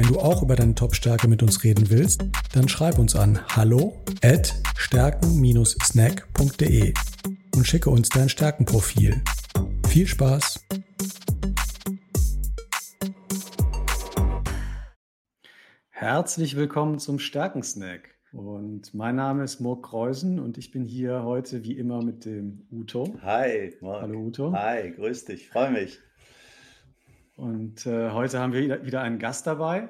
Wenn du auch über deine Top-Stärke mit uns reden willst, dann schreib uns an hallo at stärken-snack.de und schicke uns dein Stärkenprofil. Viel Spaß! Herzlich willkommen zum Stärkensnack. Und mein Name ist Murk Kreusen und ich bin hier heute wie immer mit dem Uto. Hi, Murk. Hallo Uto. Hi, grüß dich, freue mich. Und äh, heute haben wir wieder einen Gast dabei.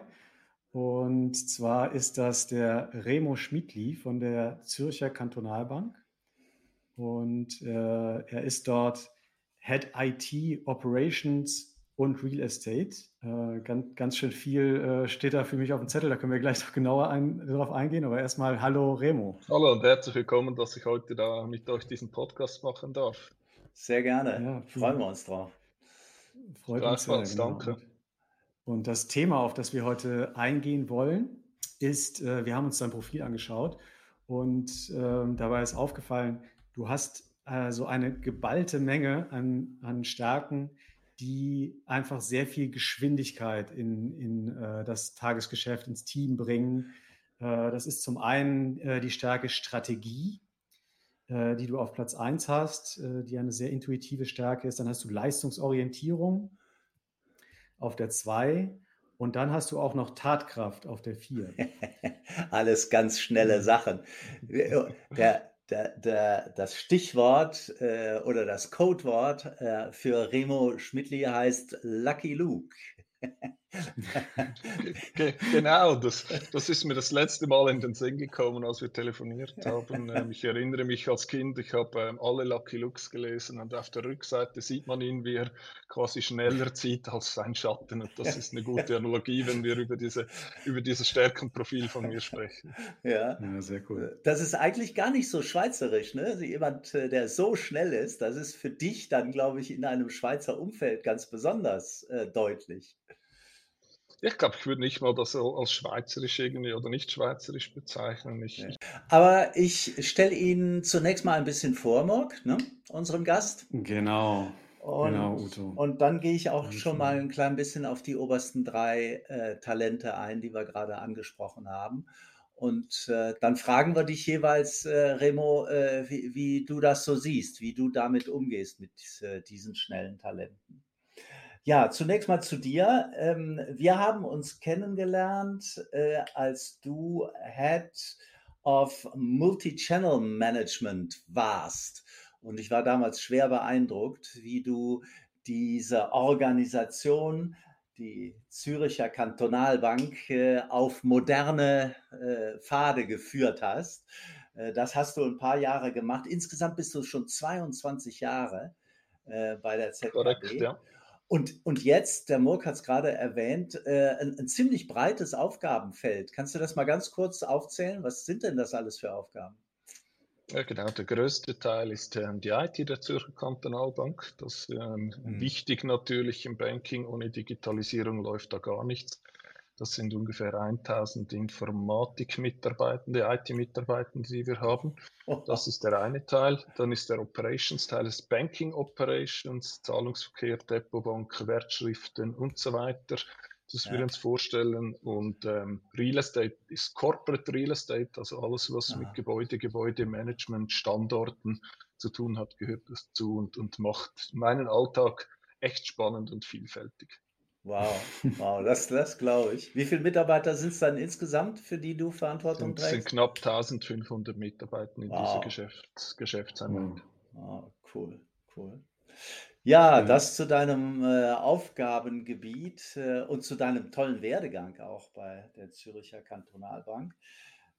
Und zwar ist das der Remo Schmidli von der Zürcher Kantonalbank. Und äh, er ist dort Head IT Operations und Real Estate. Äh, ganz, ganz schön viel äh, steht da für mich auf dem Zettel, da können wir gleich noch genauer ein, darauf eingehen. Aber erstmal Hallo Remo. Hallo und herzlich willkommen, dass ich heute da mit euch diesen Podcast machen darf. Sehr gerne. Ja, Freuen wir uns drauf. Freut uns sehr, genau. danke. Und das Thema, auf das wir heute eingehen wollen, ist, äh, wir haben uns dein Profil angeschaut und äh, dabei ist aufgefallen, du hast äh, so eine geballte Menge an, an Stärken, die einfach sehr viel Geschwindigkeit in, in äh, das Tagesgeschäft, ins Team bringen. Äh, das ist zum einen äh, die Stärke Strategie, die du auf Platz 1 hast, die eine sehr intuitive Stärke ist. Dann hast du Leistungsorientierung auf der 2 und dann hast du auch noch Tatkraft auf der 4. Alles ganz schnelle. Sachen. Der, der, der, das Stichwort äh, oder das Codewort äh, für Remo Schmidtli heißt Lucky Luke genau, das, das ist mir das letzte Mal in den Sinn gekommen, als wir telefoniert haben. Ähm, ich erinnere mich als Kind, ich habe ähm, alle Lucky Looks gelesen und auf der Rückseite sieht man ihn, wie er quasi schneller zieht als sein Schatten. Und das ist eine gute Analogie, wenn wir über, diese, über dieses Stärkenprofil von mir sprechen. Ja. ja, sehr cool. Das ist eigentlich gar nicht so schweizerisch. Ne? Also jemand, äh, der so schnell ist, das ist für dich dann, glaube ich, in einem Schweizer Umfeld ganz besonders äh, deutlich. Ich glaube, ich würde nicht mal das als schweizerisch irgendwie oder nicht schweizerisch bezeichnen. Ich, ja. Aber ich stelle Ihnen zunächst mal ein bisschen vor, Morg, ne? unserem Gast. Genau. Und, genau, Uto. und dann gehe ich auch Danke. schon mal ein klein bisschen auf die obersten drei äh, Talente ein, die wir gerade angesprochen haben. Und äh, dann fragen wir dich jeweils, äh, Remo, äh, wie, wie, du das so siehst, wie du damit umgehst mit äh, diesen schnellen Talenten. Ja, zunächst mal zu dir. Ähm, wir haben uns kennengelernt, äh, als du Head of Multi-Channel Management warst. Und ich war damals schwer beeindruckt, wie du diese Organisation, die Züricher Kantonalbank, äh, auf moderne äh, Pfade geführt hast. Das hast du ein paar Jahre gemacht. Insgesamt bist du schon 22 Jahre bei der ZKB. Korrekt, ja. Und, und jetzt, der Murk hat es gerade erwähnt, äh, ein, ein, ziemlich breites Aufgabenfeld. Kannst du das mal ganz kurz aufzählen? Was sind denn das alles für Aufgaben? Ja, genau. Der größte Teil ist ähm, die IT der Zürcher Kantonalbank. Das ist ähm, mhm. wichtig natürlich im Banking. Ohne Digitalisierung läuft da gar nichts. Das sind ungefähr 1000 Informatik-Mitarbeitende, IT-Mitarbeitende, die wir haben. Das ist der eine Teil. Dann ist der Operations-Teil, das Banking Operations, Zahlungsverkehr, Depotbank, Wertschriften und so weiter. Das ja. wir uns vorstellen. Und ähm, Real Estate ist Corporate Real Estate, also alles, was ja. mit Gebäude, Gebäudemanagement, Standorten zu tun hat, gehört dazu und, und macht meinen Alltag echt spannend und vielfältig. Wow, wow, das, das glaube ich. Wie viele Mitarbeiter sind es dann insgesamt, für die du Verantwortung trägst? Es sind knapp 1500 Mitarbeiter in wow. dieser Geschäfts Geschäftseinheit. Oh, cool, cool. Ja, ja, das zu deinem äh, Aufgabengebiet äh, und zu deinem tollen Werdegang auch bei der Züricher Kantonalbank.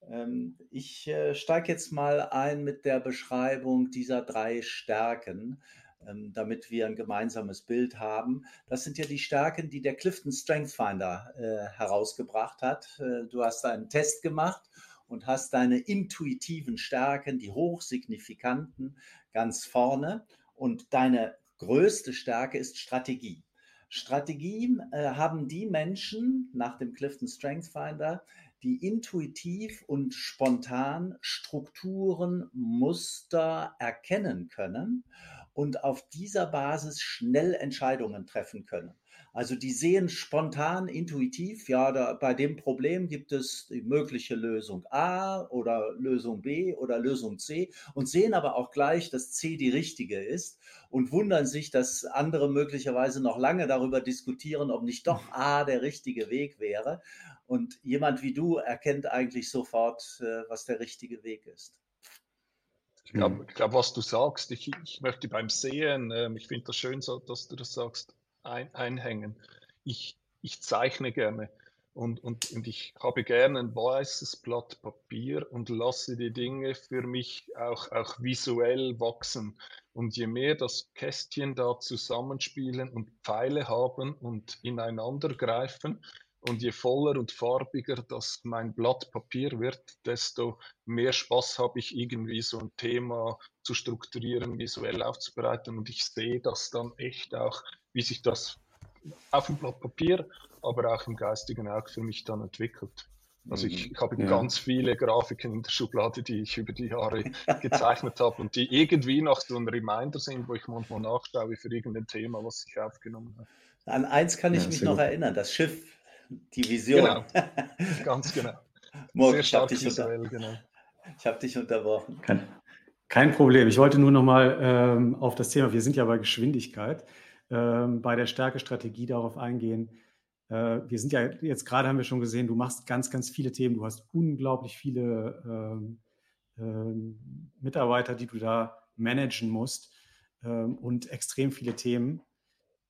Ähm, ich äh, steige jetzt mal ein mit der Beschreibung dieser drei Stärken. Ähm, damit wir ein gemeinsames Bild haben. Das sind ja die Stärken, die der Clifton Strength Finder äh, herausgebracht hat. Äh, du hast einen Test gemacht und hast deine intuitiven Stärken, die hochsignifikanten, ganz vorne. Und deine größte Stärke ist Strategie. Strategie äh, haben die Menschen nach dem Clifton Strength Finder, die intuitiv und spontan Strukturen, Muster erkennen können und auf dieser Basis schnell Entscheidungen treffen können. Also die sehen spontan, intuitiv, ja, da, bei dem Problem gibt es die mögliche Lösung A oder Lösung B oder Lösung C und sehen aber auch gleich, dass C die richtige ist und wundern sich, dass andere möglicherweise noch lange darüber diskutieren, ob nicht doch A der richtige Weg wäre. Und jemand wie du erkennt eigentlich sofort, äh, was der richtige Weg ist. Ich glaube, glaub, was du sagst, ich, ich möchte beim Sehen, äh, ich finde das schön, so, dass du das sagst, ein, einhängen. Ich, ich zeichne gerne und, und, und ich habe gerne ein weißes Blatt Papier und lasse die Dinge für mich auch, auch visuell wachsen. Und je mehr das Kästchen da zusammenspielen und Pfeile haben und ineinander greifen, und je voller und farbiger das mein Blatt Papier wird, desto mehr Spaß habe ich irgendwie so ein Thema zu strukturieren, visuell aufzubereiten. Und ich sehe das dann echt auch wie sich das auf dem Blatt Papier, aber auch im geistigen Auge für mich dann entwickelt. Also ich, ich mhm. habe ja. ganz viele Grafiken in der Schublade, die ich über die Jahre gezeichnet habe und die irgendwie noch so ein Reminder sind, wo ich manchmal nachschaue für irgendein Thema, was ich aufgenommen habe. An eins kann ich ja, mich noch gut. erinnern, das Schiff, die Vision. Genau, ganz genau. Morgen, ich habe dich, genau. hab dich unterbrochen. Kein, kein Problem. Ich wollte nur noch mal ähm, auf das Thema, wir sind ja bei Geschwindigkeit ähm, bei der Stärke-Strategie darauf eingehen. Äh, wir sind ja jetzt gerade, haben wir schon gesehen, du machst ganz, ganz viele Themen. Du hast unglaublich viele ähm, ähm, Mitarbeiter, die du da managen musst ähm, und extrem viele Themen.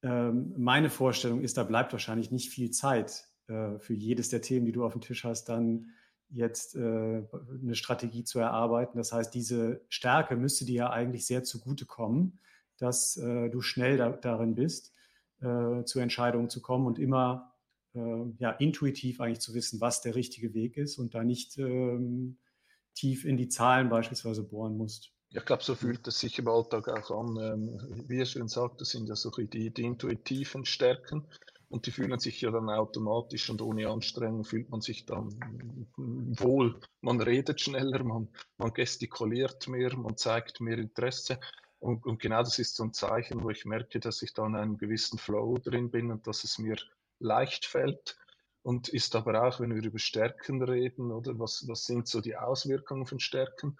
Ähm, meine Vorstellung ist, da bleibt wahrscheinlich nicht viel Zeit für jedes der Themen, die du auf dem Tisch hast, dann jetzt äh, eine Strategie zu erarbeiten. Das heißt, diese Stärke müsste dir ja eigentlich sehr zugutekommen dass äh, du schnell da, darin bist, äh, zu Entscheidungen zu kommen und immer äh, ja, intuitiv eigentlich zu wissen, was der richtige Weg ist und da nicht ähm, tief in die Zahlen beispielsweise bohren musst. ich glaube, so fühlt es sich im Alltag auch an. Ähm, wie er schön sagt, das sind ja so die, die intuitiven Stärken. Und die fühlen sich ja dann automatisch und ohne Anstrengung fühlt man sich dann wohl. Man redet schneller, man, man gestikuliert mehr, man zeigt mehr Interesse. Und, und, genau das ist so ein Zeichen, wo ich merke, dass ich da in einem gewissen Flow drin bin und dass es mir leicht fällt. Und ist aber auch, wenn wir über Stärken reden, oder was, was sind so die Auswirkungen von Stärken,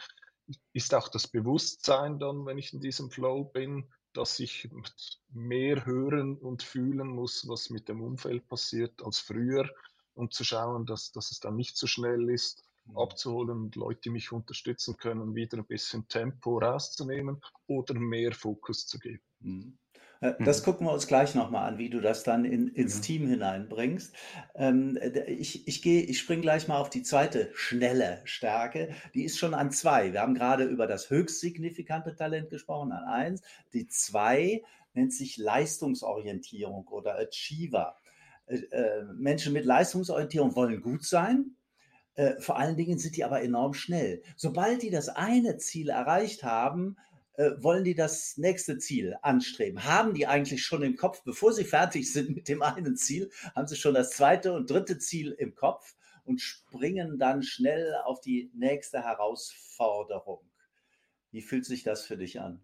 ist auch das Bewusstsein dann, wenn ich in diesem Flow bin, dass ich mehr hören und fühlen muss, was mit dem Umfeld passiert als früher, um zu schauen, dass, dass es dann nicht so schnell ist Mhm. abzuholen und Leute, die mich unterstützen können, wieder ein bisschen Tempo rauszunehmen oder mehr Fokus zu geben. Mhm. Äh, das mhm. gucken wir uns gleich nochmal an, wie du das dann in, ins ja. Team hineinbringst. Ähm, ich ich, ich springe gleich mal auf die zweite schnelle Stärke. Die ist schon an zwei. Wir haben gerade über das höchst signifikante Talent gesprochen, an eins. Die zwei nennt sich Leistungsorientierung oder Achiever. Äh, äh Menschen mit Leistungsorientierung wollen gut sein, äh, vor allen Dingen sind die aber enorm schnell. Sobald die das eine Ziel erreicht haben, wollen die das nächste Ziel anstreben. Haben die eigentlich schon im Kopf, bevor sie fertig sind mit dem einen Ziel, haben sie schon das zweite und dritte Ziel im Kopf und springen dann schnell auf die nächste Herausforderung. Wie fühlt sich das für dich an?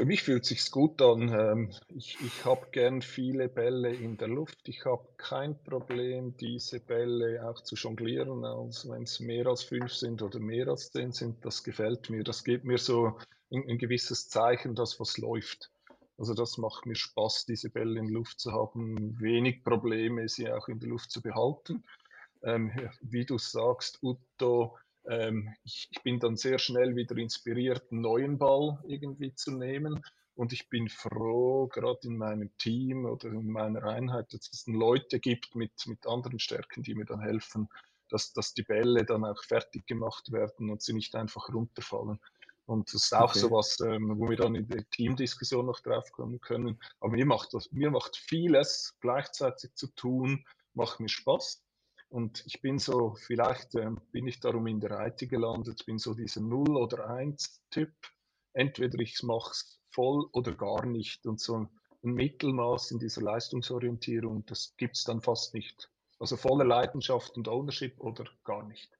Für mich fühlt sich gut an. Ähm, ich, ich habe gern viele Bälle in der Luft. Ich habe kein Problem, diese Bälle auch zu jonglieren, also wenn es mehr als fünf sind oder mehr als zehn sind. Das gefällt mir. Das gibt mir so ein, ein gewisses Zeichen, dass was läuft. Also das macht mir Spaß, diese Bälle in Luft zu haben. Wenig Probleme, sie auch in der Luft zu behalten. Ähm, wie du sagst, Uto, ähm, ich, ich, bin dann sehr schnell wieder inspiriert, einen neuen Ball irgendwie zu nehmen. Und ich bin froh, gerade in meinem Team oder in meiner Einheit, dass es Leute gibt mit, mit anderen Stärken, die mir dann helfen, dass, dass die Bälle dann auch fertig gemacht werden und sie nicht einfach runterfallen. Und das ist auch okay. so was, ähm, wo wir dann in der Teamdiskussion noch drauf kommen können. Aber mir macht, das, mir macht vieles gleichzeitig zu tun, macht mir Spaß. Und ich bin so, vielleicht äh, bin ich darum in der IT gelandet, bin so dieser 0 oder 1 Typ. Entweder ich mache es voll oder gar nicht. Und so ein Mittelmaß in dieser Leistungsorientierung, das gibt es dann fast nicht. Also volle Leidenschaft und Ownership oder gar nicht.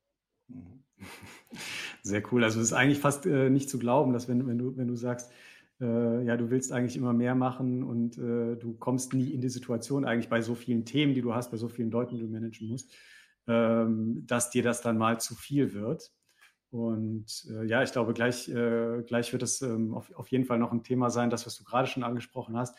Mhm. Sehr cool. Also es ist eigentlich fast äh, nicht zu glauben, dass wenn, wenn, du, wenn du sagst, äh, ja, du willst eigentlich immer mehr machen und äh, du kommst nie in die Situation, eigentlich bei so vielen Themen, die du hast, bei so vielen Leuten, die du managen musst, ähm, dass dir das dann mal zu viel wird. Und äh, ja, ich glaube, gleich, äh, gleich wird es ähm, auf, auf jeden Fall noch ein Thema sein, das, was du gerade schon angesprochen hast,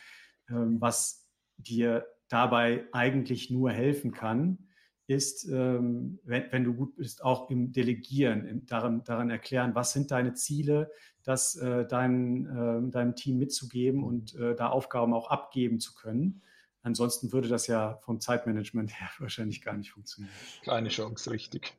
ähm, was dir dabei eigentlich nur helfen kann, ist, ähm, wenn, wenn, du gut bist, auch im Delegieren, im, daran, daran erklären, was sind deine Ziele, das äh, dein, äh, deinem Team mitzugeben und äh, da Aufgaben auch abgeben zu können. Ansonsten würde das ja vom Zeitmanagement her wahrscheinlich gar nicht funktionieren. Keine Chance, richtig.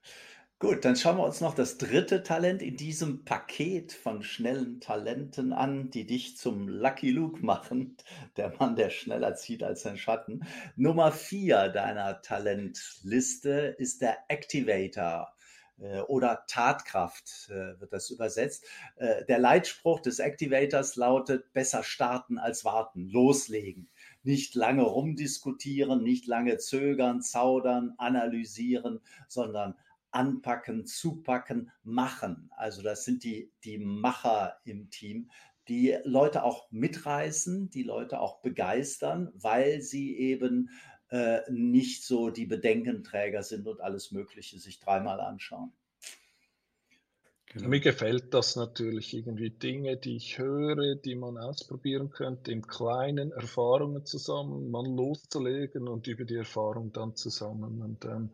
Gut, dann schauen wir uns noch das dritte Talent in diesem Paket von schnellen Talenten an, die dich zum Lucky Luke machen. Der Mann, der schneller zieht als sein Schatten. Nummer vier deiner Talentliste ist der Activator äh, oder Tatkraft äh, wird das übersetzt. Äh, der Leitspruch des Activators lautet, besser starten als warten, loslegen. Nicht lange rumdiskutieren, nicht lange zögern, zaudern, analysieren, sondern anpacken, zupacken, machen. Also das sind die, die Macher im Team, die Leute auch mitreißen, die Leute auch begeistern, weil sie eben äh, nicht so die Bedenkenträger sind und alles Mögliche sich dreimal anschauen. Genau. Mir gefällt das natürlich irgendwie Dinge, die ich höre, die man ausprobieren könnte, im Kleinen Erfahrungen zusammen, mal loszulegen und über die Erfahrung dann zusammen. Und ähm,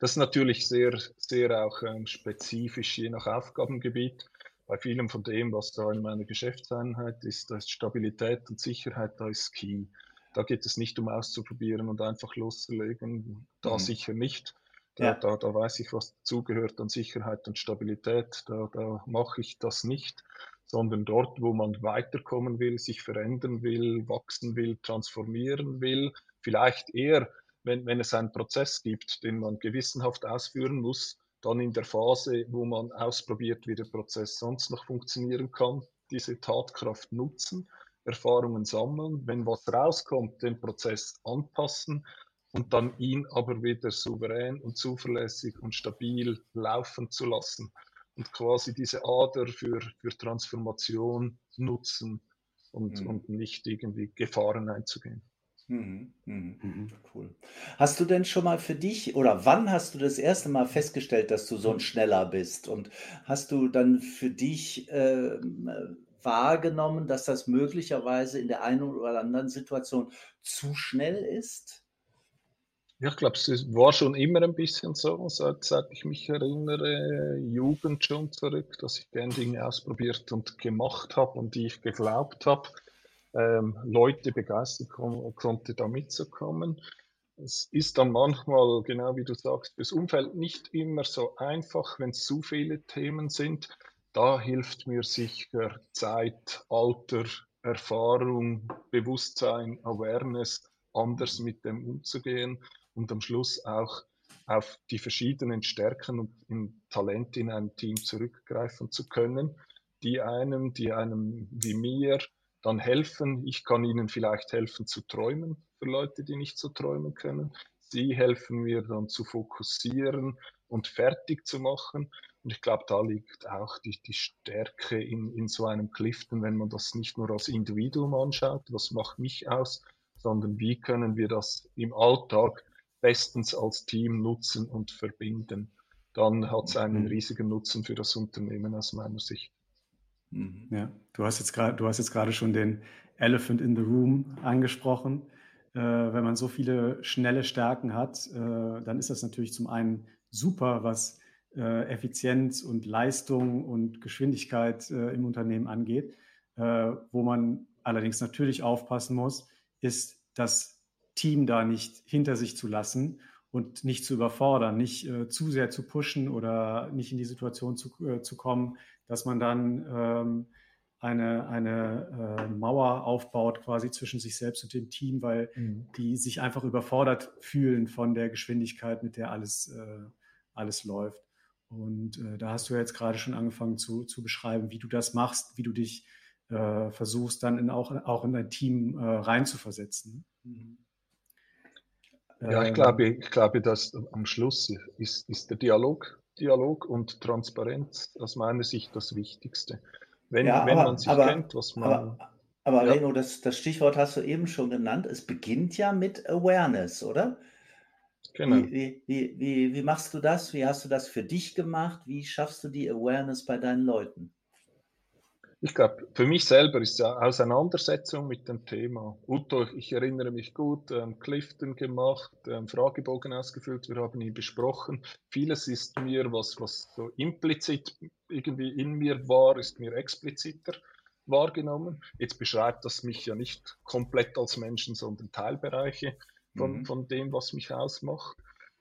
das ist natürlich sehr, sehr auch ähm, spezifisch je nach Aufgabengebiet. Bei vielem von dem, was da in meiner Geschäftseinheit ist, da ist Stabilität und Sicherheit, da ist Key. Da geht es nicht um auszuprobieren und einfach loszulegen. Da mhm. sicher nicht. Da, ja. da, da weiß ich, was dazugehört an Sicherheit und Stabilität. Da, da mache ich das nicht, sondern dort, wo man weiterkommen will, sich verändern will, wachsen will, transformieren will, vielleicht eher wenn, wenn es einen Prozess gibt, den man gewissenhaft ausführen muss, dann in der Phase, wo man ausprobiert, wie der Prozess sonst noch funktionieren kann, diese Tatkraft nutzen, Erfahrungen sammeln, wenn was rauskommt, den Prozess anpassen und dann ihn aber wieder souverän und zuverlässig und stabil laufen zu lassen und quasi diese Ader für, für Transformation nutzen und, mhm. und nicht irgendwie Gefahren einzugehen. Mhm, mhm, mhm. Cool. Hast du denn schon mal für dich oder wann hast du das erste Mal festgestellt, dass du so ein Schneller bist? Und hast du dann für dich ähm, wahrgenommen, dass das möglicherweise in der einen oder anderen Situation zu schnell ist? Ja, ich glaube, es war schon immer ein bisschen so, seit, seit ich mich erinnere, Jugend schon zurück, dass ich gerne Dinge ausprobiert und gemacht habe und die ich geglaubt habe ähm, Leute begeistern konnte, da mitzukommen. Es ist dann manchmal, genau wie du sagst, fürs Umfeld nicht immer so einfach, wenn es zu viele Themen sind. Da hilft mir sicher Zeit, Alter, Erfahrung, Bewusstsein, Awareness, anders mit dem umzugehen und am Schluss auch auf die verschiedenen Stärken und Talente in einem Team zurückgreifen zu können, die einem, die einem wie mir dann helfen. Ich kann ihnen vielleicht helfen zu träumen für Leute, die nicht so träumen können. Sie helfen mir dann zu fokussieren und fertig zu machen. Und ich glaube, da liegt auch die, die Stärke in, in so einem Clifton, wenn man das nicht nur als Individuum anschaut, was macht mich aus, sondern wie können wir das im Alltag bestens als Team nutzen und verbinden. Dann hat es einen mhm. riesigen Nutzen für das Unternehmen aus meiner Sicht. Mhm. Ja, du hast jetzt gerade, du hast jetzt gerade schon den Elephant in the Room angesprochen. Äh, wenn man so viele schnelle Stärken hat, äh, dann ist das natürlich zum einen super, was äh, Effizienz und Leistung und Geschwindigkeit äh, im Unternehmen angeht. Äh, wo man allerdings natürlich aufpassen muss, ist das Team da nicht hinter sich zu lassen und nicht zu überfordern, nicht äh, zu sehr zu pushen oder nicht in die Situation zu, zu kommen, dass man dann ähm, eine, eine äh, Mauer aufbaut quasi zwischen sich selbst und dem Team, weil mhm. die sich einfach überfordert fühlen von der Geschwindigkeit, mit der alles, äh, alles läuft. Und äh, da hast du jetzt gerade schon angefangen zu, zu beschreiben, wie du das machst, wie du dich äh, versuchst, dann in, auch, auch in dein Team äh, reinzuversetzen. Mhm. Ja, ich ähm, glaube, ich glaube, dass am Schluss ist, ist der Dialog, Dialog und Transparenz aus meiner Sicht das Wichtigste. Wenn, ja, wenn aber, man sich aber, kennt, was man. Aber, aber ja. Reno, das, das Stichwort hast du eben schon genannt. Es beginnt ja mit Awareness, oder? Genau. Wie, wie, wie, wie machst du das? Wie hast du das für dich gemacht? Wie schaffst du die Awareness bei deinen Leuten? Ich glaube, für mich selber ist ja Auseinandersetzung mit dem Thema. Uto, ich erinnere mich gut, ähm, Clifton gemacht, ähm, Fragebogen ausgefüllt, wir haben ihn besprochen. Vieles ist mir, was, was so implizit irgendwie in mir war, ist mir expliziter wahrgenommen. Jetzt beschreibt das mich ja nicht komplett als Menschen, sondern Teilbereiche von, mhm. von dem, was mich ausmacht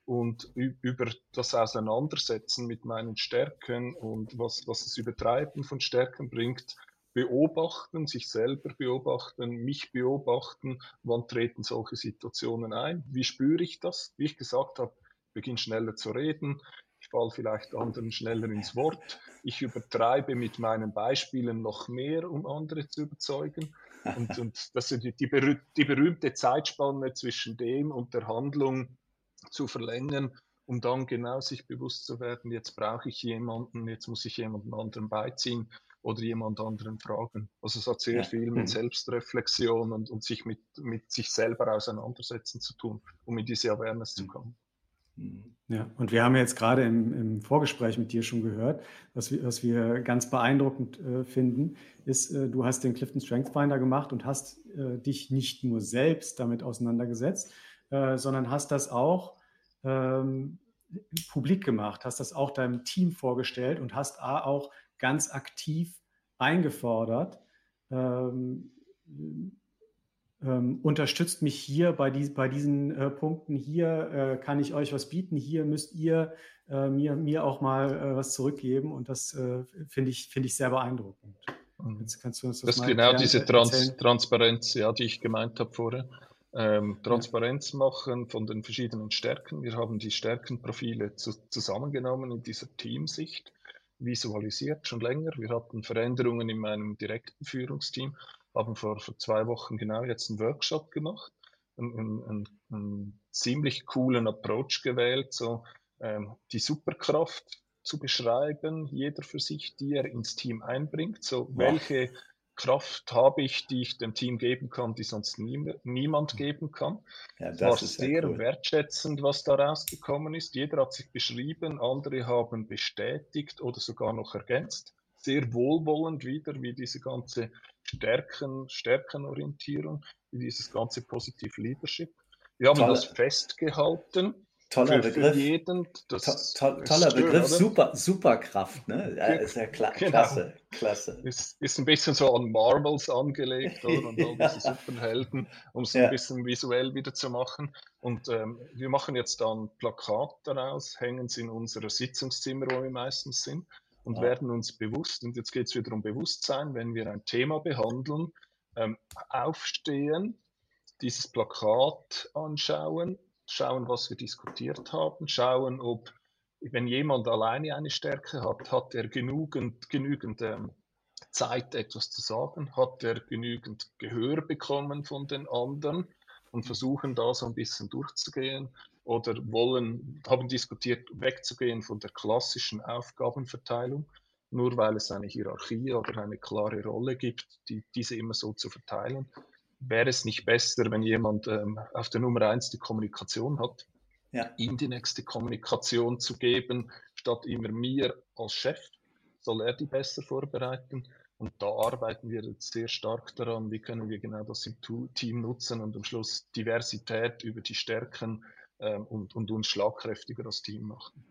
und über das Auseinandersetzen mit meinen Stärken und was, was das Übertreiben von Stärken bringt, beobachten, sich selber beobachten, mich beobachten, wann treten solche Situationen ein, wie spüre ich das? Wie ich gesagt habe, ich beginne schneller zu reden, ich falle vielleicht anderen schneller ins Wort, ich übertreibe mit meinen Beispielen noch mehr, um andere zu überzeugen. Und, und das ist die, die, die berühmte Zeitspanne zwischen dem und der Handlung, zu verlängern, um dann genau sich bewusst zu werden, jetzt brauche ich jemanden, jetzt muss ich jemanden anderen beiziehen oder jemand anderen fragen. Also es hat sehr ja. viel mit mhm. Selbstreflexion und, und sich mit, mit sich selber auseinandersetzen zu tun, um in diese Awareness zu mhm. kommen. Mhm. Ja, und wir haben jetzt gerade im, im Vorgespräch mit dir schon gehört, was wir, was wir ganz beeindruckend äh, finden, ist, äh, du hast den Clifton Strength Finder gemacht und hast äh, dich nicht nur selbst damit auseinandergesetzt, äh, sondern hast das auch ähm, publik gemacht, hast das auch deinem Team vorgestellt und hast auch ganz aktiv eingefordert, ähm, ähm, unterstützt mich hier bei, die, bei diesen äh, Punkten. Hier äh, kann ich euch was bieten. Hier müsst ihr äh, mir, mir auch mal äh, was zurückgeben. Und das äh, finde ich, find ich sehr beeindruckend. Mhm. Jetzt kannst du uns das, das ist genau diese Trans Transparenz, ja, die ich gemeint habe vorher ähm, Transparenz machen von den verschiedenen Stärken. Wir haben die Stärkenprofile zu, zusammengenommen in dieser Teamsicht, visualisiert schon länger. Wir hatten Veränderungen in meinem direkten Führungsteam, haben vor, vor zwei Wochen genau jetzt einen Workshop gemacht, einen, einen, einen ziemlich coolen Approach gewählt, so ähm, die Superkraft zu beschreiben, jeder für sich, die er ins Team einbringt. So, welche Kraft habe ich, die ich dem Team geben kann, die sonst nie, niemand geben kann. Ja, das war sehr cool. wertschätzend, was da rausgekommen ist. Jeder hat sich beschrieben, andere haben bestätigt oder sogar noch ergänzt. Sehr wohlwollend wieder, wie diese ganze Stärken, Stärkenorientierung, wie dieses ganze Positive Leadership. Wir haben Tolle. das festgehalten Toller für, Begriff. Für jeden, das to to toller schön, Begriff, oder? super, Superkraft, ne? Ja, ist ja kla genau. klasse, klasse. Ist, ist ein bisschen so an Marvels angelegt, oder? Und all diese Superhelden, um es ja. ein bisschen visuell wieder zu machen. Und ähm, wir machen jetzt dann Plakat daraus, hängen es in unser Sitzungszimmer, wo wir meistens sind, und ja. werden uns bewusst, und jetzt geht es wieder um Bewusstsein, wenn wir ein Thema behandeln, ähm, aufstehen, dieses Plakat anschauen schauen, was wir diskutiert haben, schauen, ob, wenn jemand alleine eine Stärke hat, hat er genügend, genügend ähm, Zeit, etwas zu sagen, hat er genügend Gehör bekommen von den anderen und versuchen da so ein bisschen durchzugehen? Oder wollen, haben diskutiert, wegzugehen von der klassischen Aufgabenverteilung, nur weil es eine Hierarchie oder eine klare Rolle gibt, die, diese immer so zu verteilen wäre es nicht besser, wenn jemand ähm, auf der Nummer eins die Kommunikation hat, ja. ihm die nächste Kommunikation zu geben, statt immer mir als Chef, soll er die besser vorbereiten. Und da arbeiten wir jetzt sehr stark daran, wie können wir genau das im Team nutzen und am Schluss Diversität über die Stärken ähm, und, und uns schlagkräftiger als Team machen.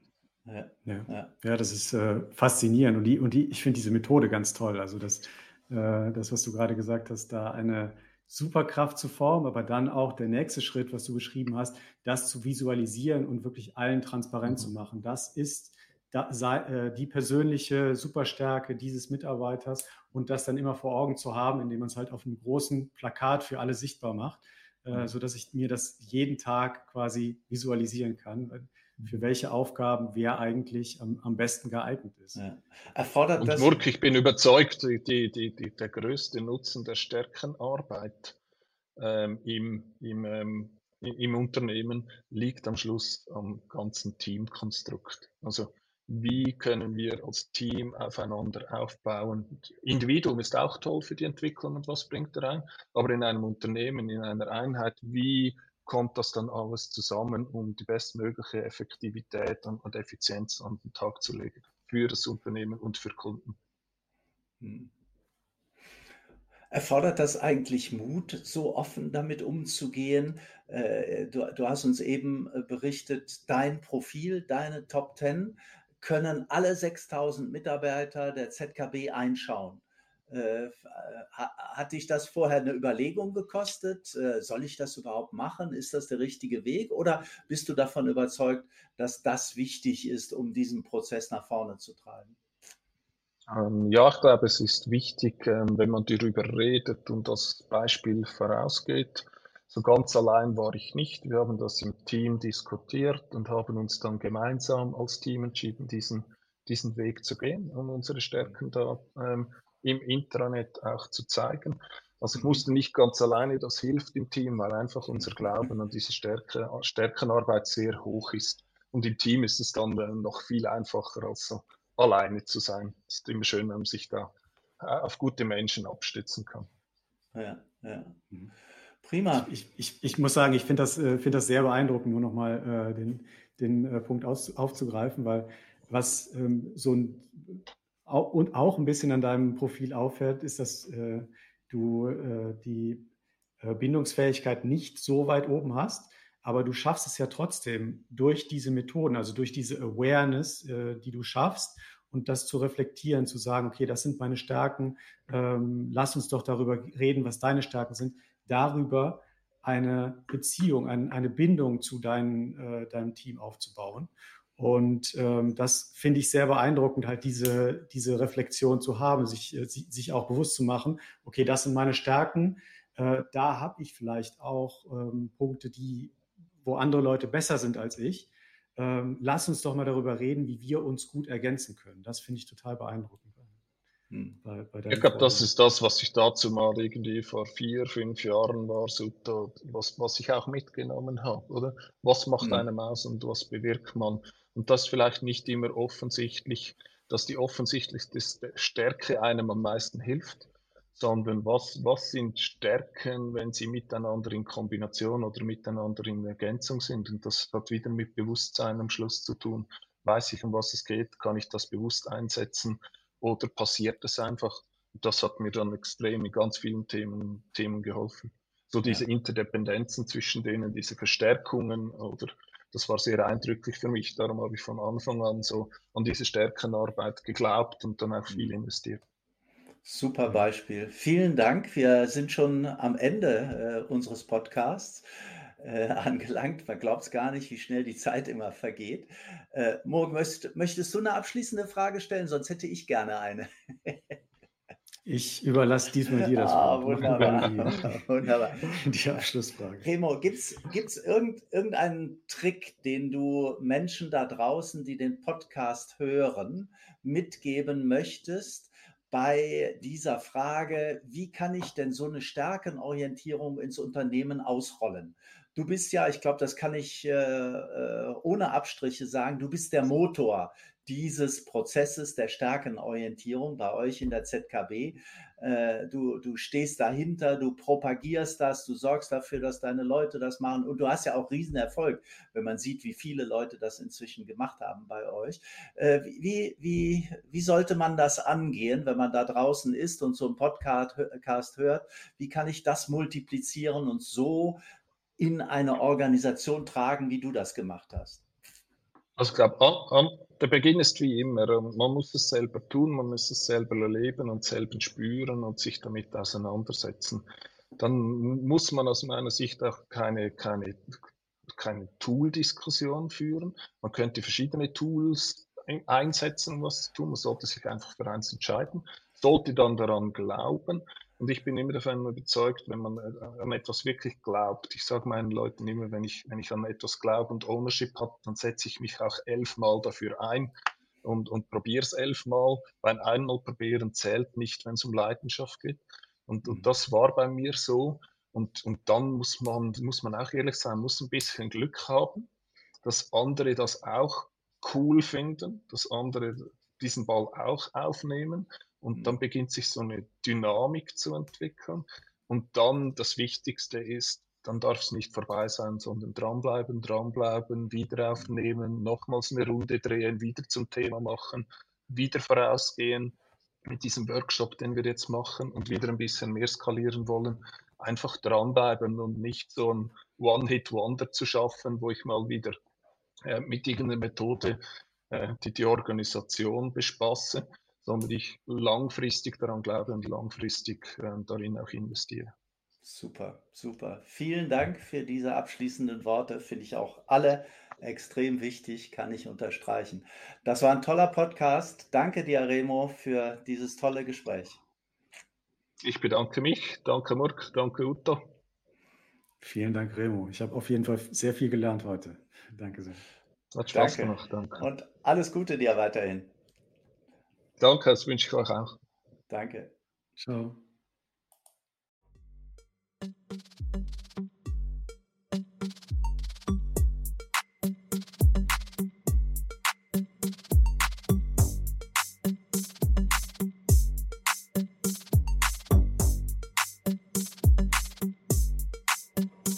Ja, ja. ja das ist äh, faszinierend und, die, und die, ich finde diese Methode ganz toll. Also das, äh, das, was du gerade gesagt hast, da eine Superkraft zu formen, aber dann auch der nächste Schritt, was du beschrieben hast, das zu visualisieren und wirklich allen transparent mhm. zu machen. Das ist äh, die persönliche Superstärke dieses Mitarbeiters und das dann immer vor Augen zu haben, indem man es halt auf einem großen Plakat für alle sichtbar macht, äh, mhm. sodass ich mir das jeden Tag quasi visualisieren kann, für welche Aufgaben wer eigentlich am, am besten geeignet ist. Ja. Erfordert und das Murk, ich bin überzeugt, die, die, die, der größte Nutzen der Stärkenarbeit ähm, im, im ähm, im Unternehmen liegt am Schluss am ganzen Teamkonstrukt. Also wie können wir als Team aufeinander aufbauen. Individuum ist auch toll für die Entwicklung und was bringt er ein, aber in einem Unternehmen, in einer Einheit, wie kommt das dann alles zusammen, um die bestmögliche Effektivität und, Effizienz an den Tag zu legen für das Unternehmen und für Kunden. Hm. Erfordert das eigentlich Mut, so offen damit umzugehen? Äh, du, du, hast uns eben äh, berichtet, dein Profil, deine Top 10 können alle 6000 Mitarbeiter der ZKB einschauen. Äh, hat dich das vorher eine Überlegung gekostet? Äh, soll ich das überhaupt machen? Ist das der richtige Weg? Oder bist du davon überzeugt, dass das wichtig ist, um diesen Prozess nach vorne zu treiben? Ähm, ja, ich glaube, es ist wichtig, ähm, wenn man darüber redet und das Beispiel vorausgeht. So ganz allein war ich nicht. Wir haben das im Team diskutiert und haben uns dann gemeinsam als Team entschieden, diesen, diesen Weg zu gehen und unsere Stärken da ähm, im Intranet auch zu zeigen. Also ich mhm. musste nicht ganz alleine, das hilft im Team, weil einfach unser Glauben an diese Stärke, Stärkenarbeit sehr hoch ist. Und im Team ist es dann äh, noch viel einfacher als so alleine zu sein. Es ist immer schön, wenn man sich da äh, auf gute Menschen abstützen kann. Ja, ja. Mhm. Prima. Ich, ich, ich muss sagen, ich finde das, äh, find das sehr beeindruckend, nur nochmal äh, den, den Punkt aus, aufzugreifen, weil was ähm, so ein und auch ein bisschen an deinem Profil auffällt, ist, dass äh, du äh, die äh, Bindungsfähigkeit nicht so weit oben hast, aber du schaffst es ja trotzdem durch diese Methoden, also durch diese Awareness, die du schaffst und das zu reflektieren, zu sagen, okay, das sind meine Stärken, ähm, lass uns doch darüber reden, was deine Stärken sind darüber eine Beziehung, ein, eine Bindung zu dein, äh, deinem Team aufzubauen. Und ähm, das finde ich sehr beeindruckend, halt diese, diese Reflexion zu haben, sich, äh, sich auch bewusst zu machen, okay, das sind meine Stärken, äh, da habe ich vielleicht auch ähm, Punkte, die, wo andere Leute besser sind als ich. Ähm, lass uns doch mal darüber reden, wie wir uns gut ergänzen können. Das finde ich total beeindruckend. Hm. Bei, bei ich glaube, das ist das, was ich dazu mal irgendwie vor vier, fünf Jahren war, so was, was ich auch mitgenommen habe, oder? Was macht mhm. einem aus und was bewirkt man? Und das vielleicht nicht immer offensichtlich, dass die offensichtlichste Stärke einem am meisten hilft, sondern was, was sind Stärken, wenn sie miteinander in Kombination oder miteinander in Ergänzung sind? Und das hat wieder mit Bewusstsein am Schluss zu tun. Weiß ich, um was es geht? Kann ich das bewusst einsetzen? oder passiert es einfach? Das hat mir dann extrem in ganz vielen Themen, Themen geholfen. So diese ja. Interdependenzen zwischen denen, diese Verstärkungen oder das war sehr eindrücklich für mich. Darum habe ich von Anfang an so an diese Stärkenarbeit geglaubt und dann auch viel mhm. investiert. Super Beispiel. Vielen Dank. Wir sind schon am Ende äh, unseres Podcasts äh, angelangt. Man glaubt es gar nicht, wie schnell die Zeit immer vergeht. Äh, Morgen, möchtest, möchtest du eine abschließende Frage stellen? Sonst hätte ich gerne eine. Ich überlasse diesmal dir das ah, Wort. Wunderbar. Die, wunderbar. Die Abschlussfrage. Remo, gibt es irgend, irgendeinen Trick, den du Menschen da draußen, die den Podcast hören, mitgeben möchtest bei dieser Frage, wie kann ich denn so eine Stärkenorientierung ins Unternehmen ausrollen? Du bist ja, ich glaube, das kann ich äh, äh, ohne Abstriche sagen, du bist der Motor dieses Prozesses der Stärkenorientierung bei euch in der ZKB. Äh, du, du stehst dahinter, du propagierst das, du sorgst dafür, dass deine Leute das machen und du hast ja auch Riesenerfolg, wenn man sieht, wie viele Leute das inzwischen gemacht haben bei euch. Äh, wie, wie, wie sollte man das angehen, wenn man da draußen ist und so einen Podcast hört? Wie kann ich das multiplizieren und so in eine Organisation tragen, wie du das gemacht hast? Also ich glaube, der Beginn ist wie immer. Ähm, man muss es selber tun, man muss es selber erleben und selber spüren und sich damit auseinandersetzen. Dann muss man aus meiner Sicht auch keine, keine, keine Tool-Diskussion führen. Man könnte verschiedene Tools einsetzen, was zu tun. Man sollte sich einfach für eins entscheiden, sollte dann daran glauben. Und ich bin immer davon überzeugt, wenn man an etwas wirklich glaubt. Ich sage meinen Leuten immer, wenn ich, wenn ich an etwas glaube und Ownership habe, dann setze ich mich auch elfmal dafür ein und, und probiere es elfmal, weil einmal probieren zählt nicht, wenn es um Leidenschaft geht. Und, und mhm. das war bei mir so. Und, und dann muss man, muss man auch ehrlich sein, muss ein bisschen Glück haben, dass andere das auch cool finden, dass andere diesen Ball auch aufnehmen. Und dann mhm. beginnt sich so eine Dynamik zu entwickeln. Und dann das Wichtigste ist, dann darf es nicht vorbei sein, sondern dranbleiben, dranbleiben, wieder aufnehmen, nochmals eine Runde drehen, wieder zum Thema machen, wieder vorausgehen mit diesem Workshop, den wir jetzt machen und wieder ein bisschen mehr skalieren wollen. Einfach dranbleiben und nicht so ein One-Hit-Wonder zu schaffen, wo ich mal wieder äh, mit irgendeiner Methode äh, die, die Organisation bespasse, sondern ich langfristig daran glaube und langfristig äh, darin auch investiere. Super, super. Vielen Dank für diese abschließenden Worte. Finde ich auch alle extrem wichtig, kann ich unterstreichen. Das war ein toller Podcast. Danke dir, Remo, für dieses tolle Gespräch. Ich bedanke mich. Danke, Murk. Danke, Uta. Vielen Dank, Remo. Ich habe auf jeden Fall sehr viel gelernt heute. Danke sehr. Hat Spaß danke. gemacht. Danke. Und alles Gute dir weiterhin. Danke, das wünsche ich euch auch. Danke. Ciao.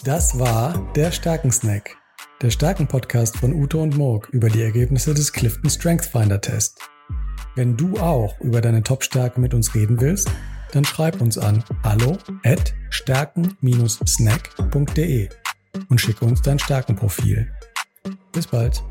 Das war der Stärkensnack, der Stärken-Podcast von Ute und Morg über die Ergebnisse des Clifton Strength Finder Test. Wenn du auch über deine Top-Stärke mit uns reden willst, dann schreib uns an hallo at stärken-snack.de und schicke uns dein Stärkenprofil. Bis bald.